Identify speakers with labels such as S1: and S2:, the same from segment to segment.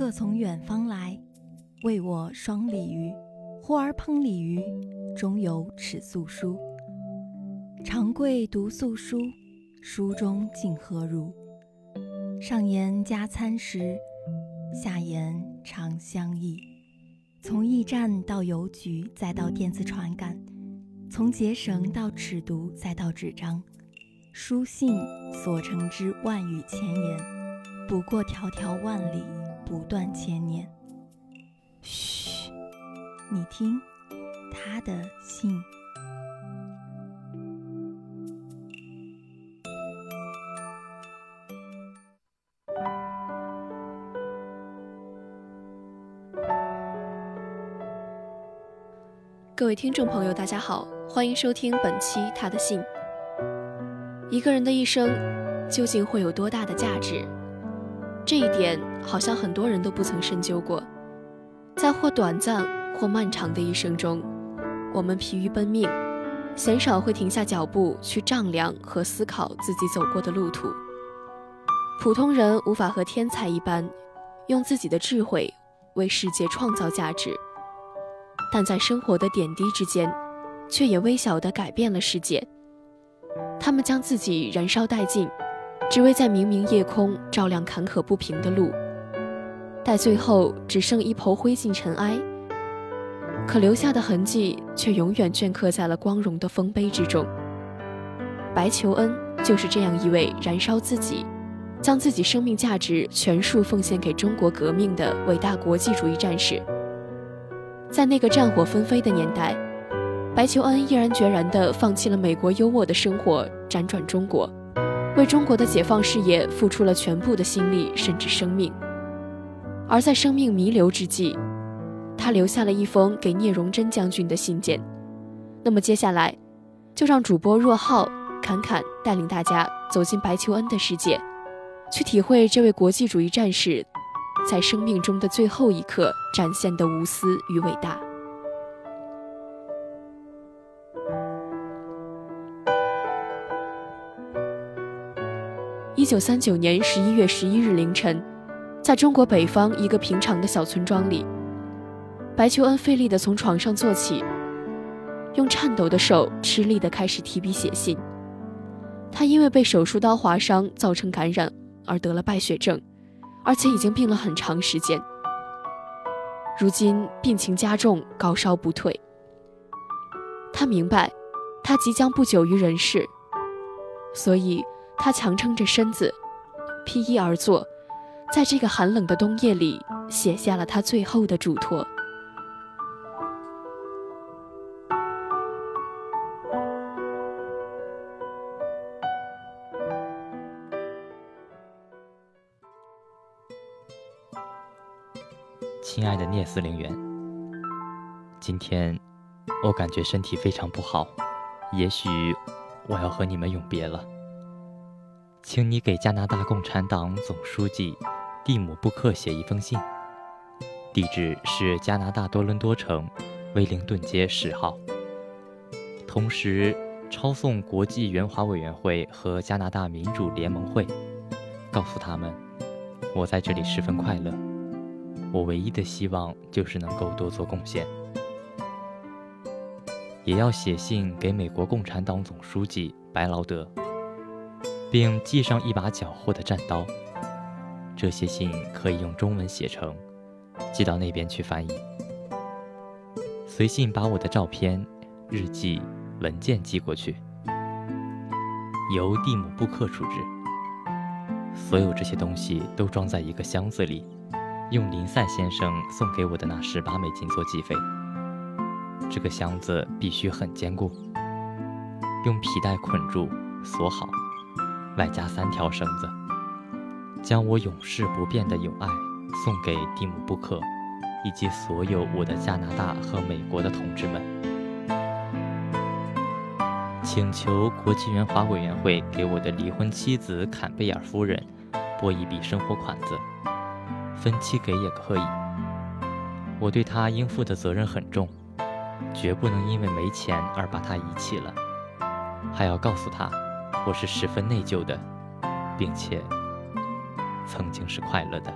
S1: 客从远方来，为我双鲤鱼。呼儿烹鲤鱼，中有尺素书。长贵读素书，书中竟何如？上言加餐食，下言长相忆。从驿站到邮局，再到电子传感；从结绳到尺牍，再到纸张。书信所成之万语千言，不过迢迢万里，不断千年。嘘，你听，他的信。
S2: 各位听众朋友，大家好，欢迎收听本期《他的信》。一个人的一生究竟会有多大的价值？这一点好像很多人都不曾深究过。在或短暂或漫长的一生中，我们疲于奔命，鲜少会停下脚步去丈量和思考自己走过的路途。普通人无法和天才一般，用自己的智慧为世界创造价值，但在生活的点滴之间，却也微小地改变了世界。他们将自己燃烧殆尽，只为在明明夜空照亮坎坷不平的路。待最后只剩一抔灰烬尘埃，可留下的痕迹却永远镌刻在了光荣的丰碑之中。白求恩就是这样一位燃烧自己，将自己生命价值全数奉献给中国革命的伟大国际主义战士。在那个战火纷飞的年代。白求恩毅然决然地放弃了美国优渥的生活，辗转中国，为中国的解放事业付出了全部的心力，甚至生命。而在生命弥留之际，他留下了一封给聂荣臻将军的信件。那么接下来，就让主播若浩、侃侃带领大家走进白求恩的世界，去体会这位国际主义战士在生命中的最后一刻展现的无私与伟大。九三九年十一月十一日凌晨，在中国北方一个平常的小村庄里，白求恩费力地从床上坐起，用颤抖的手吃力地开始提笔写信。他因为被手术刀划伤造成感染而得了败血症，而且已经病了很长时间。如今病情加重，高烧不退。他明白，他即将不久于人世，所以。他强撑着身子，披衣而坐，在这个寒冷的冬夜里，写下了他最后的嘱托。
S3: 亲爱的聂司令员，今天我感觉身体非常不好，也许我要和你们永别了。请你给加拿大共产党总书记蒂姆·布克写一封信，地址是加拿大多伦多城威灵顿街十号。同时抄送国际援华委员会和加拿大民主联盟会，告诉他们我在这里十分快乐。我唯一的希望就是能够多做贡献。也要写信给美国共产党总书记白劳德。并系上一把缴获的战刀。这些信可以用中文写成，寄到那边去翻译。随信把我的照片、日记、文件寄过去，由蒂姆·布克处置。所有这些东西都装在一个箱子里，用林赛先生送给我的那十八美金做寄费。这个箱子必须很坚固，用皮带捆住，锁好。外加三条绳子，将我永世不变的友爱送给蒂姆·布克，以及所有我的加拿大和美国的同志们。请求国际援华委员会给我的离婚妻子坎贝尔夫人拨一笔生活款子，分期给也可以。我对她应负的责任很重，绝不能因为没钱而把她遗弃了。还要告诉她。我是十分内疚的，并且曾经是快乐的。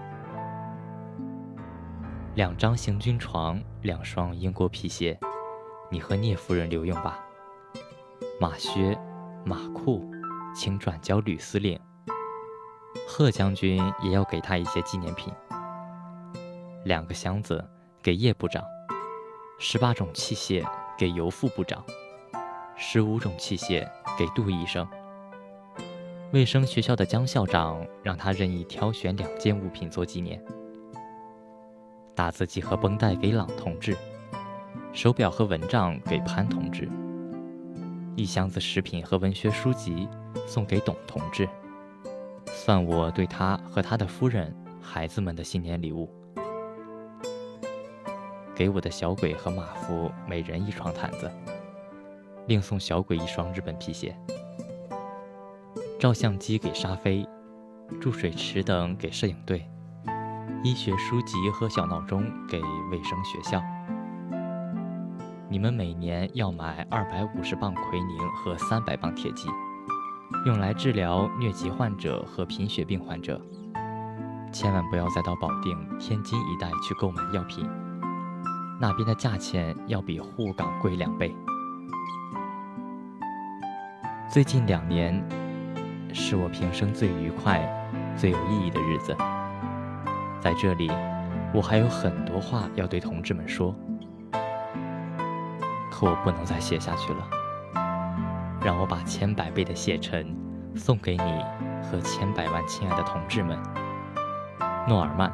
S3: 两张行军床，两双英国皮鞋，你和聂夫人留用吧。马靴、马裤，请转交吕司令。贺将军也要给他一些纪念品。两个箱子给叶部长，十八种器械给尤副部长，十五种器械给杜医生。卫生学校的江校长让他任意挑选两件物品做纪念。打字机和绷带给朗同志，手表和蚊帐给潘同志，一箱子食品和文学书籍送给董同志，算我对他和他的夫人、孩子们的新年礼物。给我的小鬼和马夫每人一床毯子，另送小鬼一双日本皮鞋。照相机给沙飞，注水池等给摄影队。医学书籍和小闹钟给卫生学校。你们每年要买二百五十磅奎宁和三百磅铁剂，用来治疗疟疾患者和贫血病患者。千万不要再到保定、天津一带去购买药品，那边的价钱要比沪港贵两倍。最近两年，是我平生最愉快、最有意义的日子。在这里，我还有很多话要对同志们说，可我不能再写下去了。让我把千百倍的谢忱送给你和千百万亲爱的同志们。诺尔曼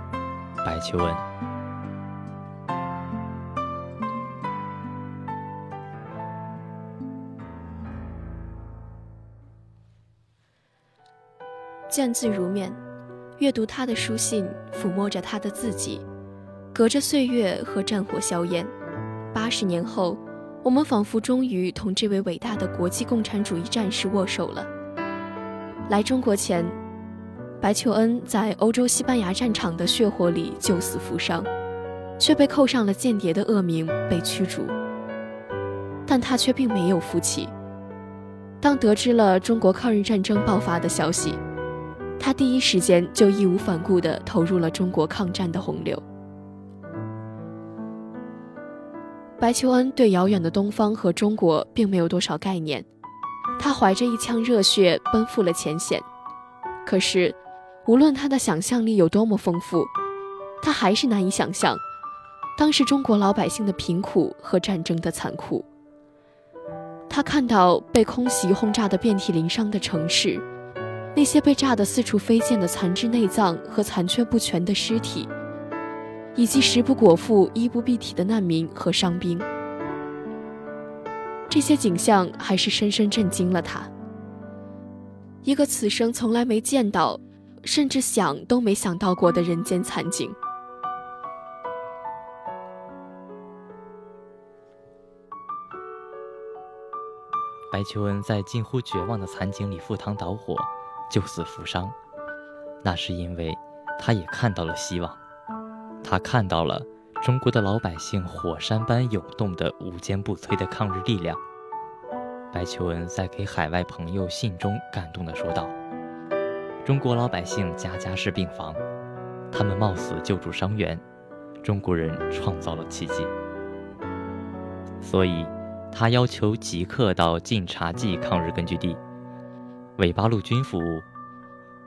S3: ·白求恩。
S2: 见字如面。阅读他的书信，抚摸着他的字迹，隔着岁月和战火硝烟，八十年后，我们仿佛终于同这位伟大的国际共产主义战士握手了。来中国前，白求恩在欧洲西班牙战场的血火里救死扶伤，却被扣上了间谍的恶名，被驱逐。但他却并没有服气。当得知了中国抗日战争爆发的消息，他第一时间就义无反顾地投入了中国抗战的洪流。白求恩对遥远的东方和中国并没有多少概念，他怀着一腔热血奔赴了前线。可是，无论他的想象力有多么丰富，他还是难以想象当时中国老百姓的贫苦和战争的残酷。他看到被空袭轰炸得遍体鳞伤的城市。那些被炸得四处飞溅的残肢内脏和残缺不全的尸体，以及食不果腹、衣不蔽体的难民和伤兵，这些景象还是深深震惊了他。一个此生从来没见到，甚至想都没想到过的人间惨景。
S3: 白求恩在近乎绝望的惨景里赴汤蹈火。救死扶伤，那是因为他也看到了希望，他看到了中国的老百姓火山般涌动的无坚不摧的抗日力量。白求恩在给海外朋友信中感动地说道：“中国老百姓家家是病房，他们冒死救助伤员，中国人创造了奇迹。所以，他要求即刻到晋察冀抗日根据地。”为八路军服务，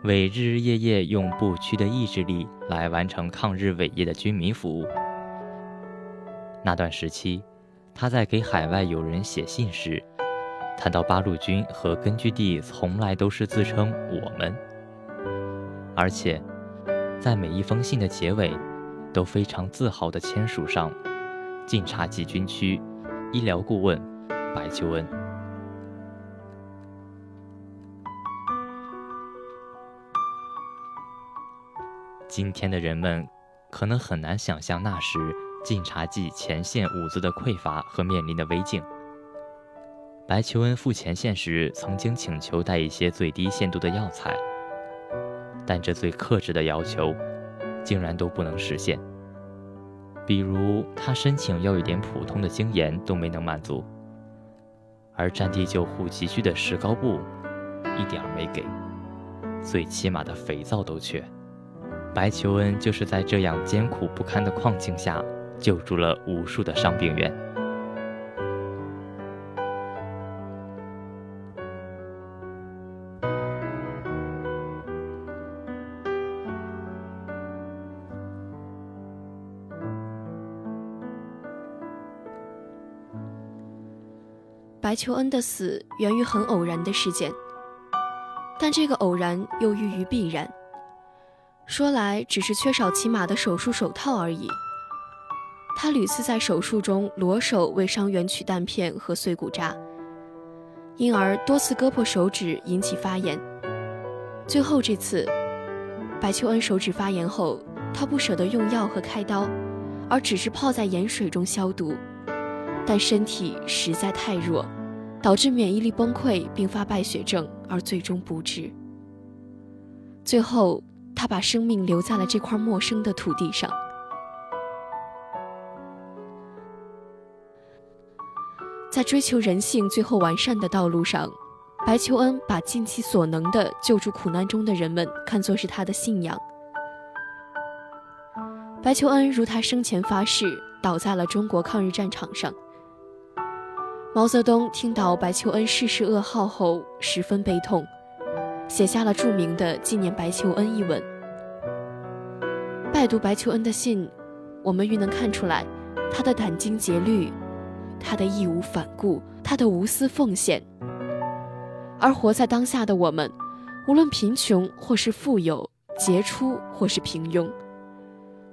S3: 为日日夜夜用不屈的意志力来完成抗日伟业的军民服务。那段时期，他在给海外友人写信时，谈到八路军和根据地从来都是自称“我们”，而且在每一封信的结尾，都非常自豪地签署上“晋察冀军区医疗顾问白求恩”。今天的人们可能很难想象那时晋察冀前线物资的匮乏和面临的危境。白求恩赴前线时曾经请求带一些最低限度的药材，但这最克制的要求竟然都不能实现。比如他申请要一点普通的精盐都没能满足，而战地救护急需的石膏布一点儿没给，最起码的肥皂都缺。白求恩就是在这样艰苦不堪的矿境下，救助了无数的伤病员。
S2: 白求恩的死源于很偶然的事件，但这个偶然又寓于必然。说来只是缺少起码的手术手套而已。他屡次在手术中裸手为伤员取弹片和碎骨渣，因而多次割破手指，引起发炎。最后这次，白求恩手指发炎后，他不舍得用药和开刀，而只是泡在盐水中消毒，但身体实在太弱。导致免疫力崩溃，并发败血症，而最终不治。最后，他把生命留在了这块陌生的土地上。在追求人性最后完善的道路上，白求恩把尽其所能的救助苦难中的人们看作是他的信仰。白求恩如他生前发誓，倒在了中国抗日战场上。毛泽东听到白求恩逝世噩耗后，十分悲痛，写下了著名的纪念白求恩一文。再读白求恩的信，我们愈能看出来他的殚精竭虑，他的义无反顾，他的无私奉献。而活在当下的我们，无论贫穷或是富有，杰出或是平庸，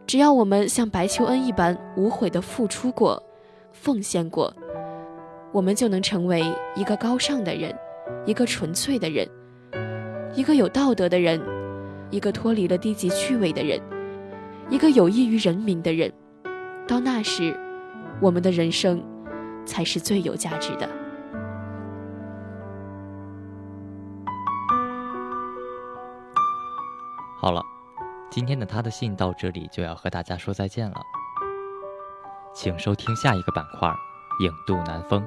S2: 只要我们像白求恩一般无悔的付出过、奉献过。我们就能成为一个高尚的人，一个纯粹的人，一个有道德的人，一个脱离了低级趣味的人，一个有益于人民的人。到那时，我们的人生才是最有价值的。
S3: 好了，今天的他的信到这里就要和大家说再见了，请收听下一个板块《影渡南风》。